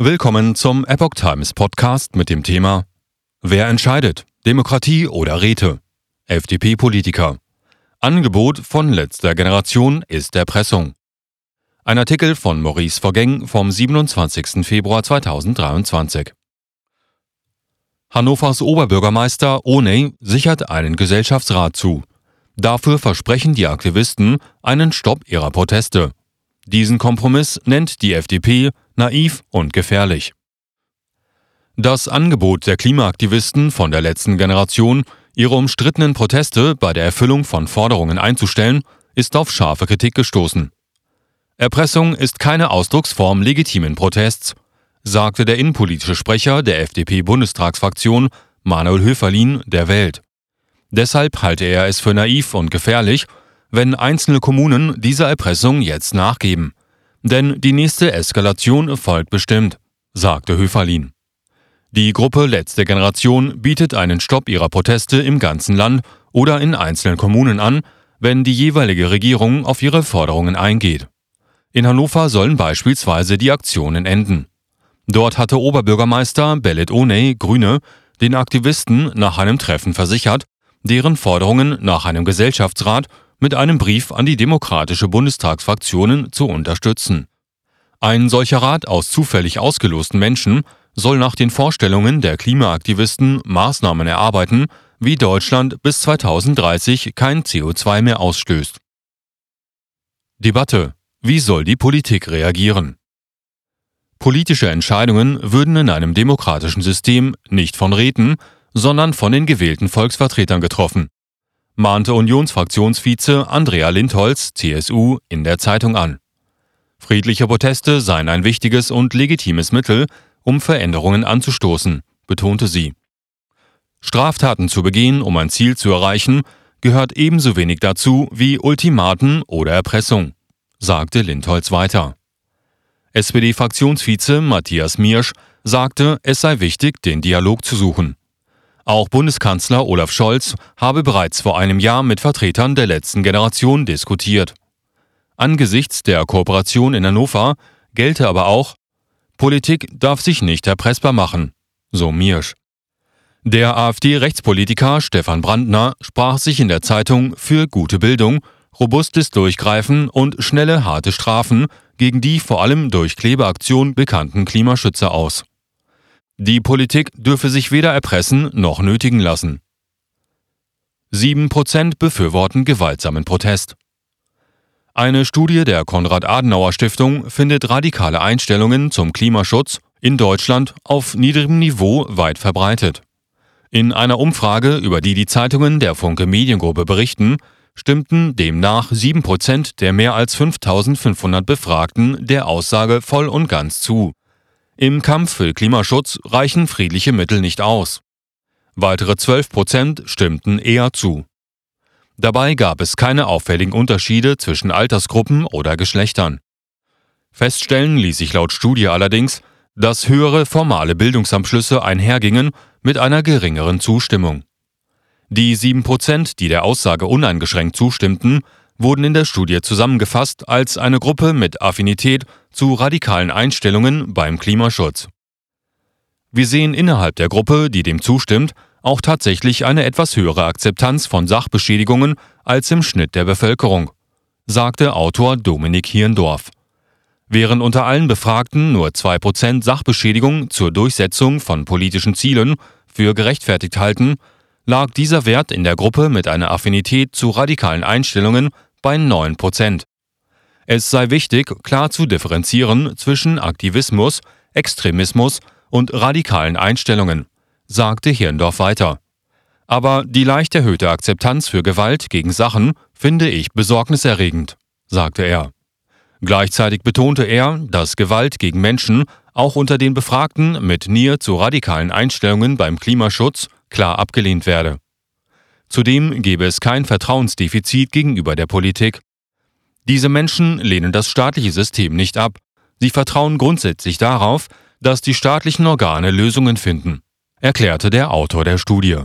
Willkommen zum Epoch Times Podcast mit dem Thema Wer entscheidet? Demokratie oder Räte? FDP-Politiker. Angebot von letzter Generation ist Erpressung. Ein Artikel von Maurice Vergeng vom 27. Februar 2023. Hannovers Oberbürgermeister Oney sichert einen Gesellschaftsrat zu. Dafür versprechen die Aktivisten einen Stopp ihrer Proteste. Diesen Kompromiss nennt die FDP naiv und gefährlich. Das Angebot der Klimaaktivisten von der letzten Generation, ihre umstrittenen Proteste bei der Erfüllung von Forderungen einzustellen, ist auf scharfe Kritik gestoßen. Erpressung ist keine Ausdrucksform legitimen Protests, sagte der innenpolitische Sprecher der FDP-Bundestagsfraktion Manuel Höferlin der Welt. Deshalb halte er es für naiv und gefährlich, wenn einzelne Kommunen dieser Erpressung jetzt nachgeben. Denn die nächste Eskalation folgt bestimmt, sagte Höferlin. Die Gruppe Letzte Generation bietet einen Stopp ihrer Proteste im ganzen Land oder in einzelnen Kommunen an, wenn die jeweilige Regierung auf ihre Forderungen eingeht. In Hannover sollen beispielsweise die Aktionen enden. Dort hatte Oberbürgermeister Bellet Oney, Grüne, den Aktivisten nach einem Treffen versichert, deren Forderungen nach einem Gesellschaftsrat mit einem Brief an die demokratische Bundestagsfraktionen zu unterstützen. Ein solcher Rat aus zufällig ausgelosten Menschen soll nach den Vorstellungen der Klimaaktivisten Maßnahmen erarbeiten, wie Deutschland bis 2030 kein CO2 mehr ausstößt. Debatte. Wie soll die Politik reagieren? Politische Entscheidungen würden in einem demokratischen System nicht von Räten, sondern von den gewählten Volksvertretern getroffen mahnte Unionsfraktionsvize Andrea Lindholz, CSU, in der Zeitung an. Friedliche Proteste seien ein wichtiges und legitimes Mittel, um Veränderungen anzustoßen, betonte sie. Straftaten zu begehen, um ein Ziel zu erreichen, gehört ebenso wenig dazu wie Ultimaten oder Erpressung, sagte Lindholz weiter. SPD-Fraktionsvize Matthias Miersch sagte, es sei wichtig, den Dialog zu suchen. Auch Bundeskanzler Olaf Scholz habe bereits vor einem Jahr mit Vertretern der letzten Generation diskutiert. Angesichts der Kooperation in Hannover gelte aber auch, Politik darf sich nicht erpressbar machen, so Miersch. Der AfD-Rechtspolitiker Stefan Brandner sprach sich in der Zeitung für gute Bildung, robustes Durchgreifen und schnelle, harte Strafen gegen die vor allem durch Klebeaktion bekannten Klimaschützer aus. Die Politik dürfe sich weder erpressen noch nötigen lassen. 7% befürworten gewaltsamen Protest. Eine Studie der Konrad-Adenauer-Stiftung findet radikale Einstellungen zum Klimaschutz in Deutschland auf niedrigem Niveau weit verbreitet. In einer Umfrage, über die die Zeitungen der Funke Mediengruppe berichten, stimmten demnach 7% der mehr als 5500 Befragten der Aussage voll und ganz zu. Im Kampf für Klimaschutz reichen friedliche Mittel nicht aus. Weitere 12 Prozent stimmten eher zu. Dabei gab es keine auffälligen Unterschiede zwischen Altersgruppen oder Geschlechtern. Feststellen ließ sich laut Studie allerdings, dass höhere formale Bildungsabschlüsse einhergingen mit einer geringeren Zustimmung. Die 7 Prozent, die der Aussage uneingeschränkt zustimmten, wurden in der Studie zusammengefasst als eine Gruppe mit Affinität zu radikalen Einstellungen beim Klimaschutz. Wir sehen innerhalb der Gruppe, die dem zustimmt, auch tatsächlich eine etwas höhere Akzeptanz von Sachbeschädigungen als im Schnitt der Bevölkerung, sagte Autor Dominik Hirndorf. Während unter allen Befragten nur 2% Sachbeschädigung zur Durchsetzung von politischen Zielen für gerechtfertigt halten, lag dieser Wert in der Gruppe mit einer Affinität zu radikalen Einstellungen bei 9 Prozent. Es sei wichtig, klar zu differenzieren zwischen Aktivismus, Extremismus und radikalen Einstellungen, sagte Hirndorf weiter. Aber die leicht erhöhte Akzeptanz für Gewalt gegen Sachen finde ich besorgniserregend, sagte er. Gleichzeitig betonte er, dass Gewalt gegen Menschen auch unter den Befragten mit Nähe zu radikalen Einstellungen beim Klimaschutz klar abgelehnt werde. Zudem gebe es kein Vertrauensdefizit gegenüber der Politik. Diese Menschen lehnen das staatliche System nicht ab. Sie vertrauen grundsätzlich darauf, dass die staatlichen Organe Lösungen finden, erklärte der Autor der Studie.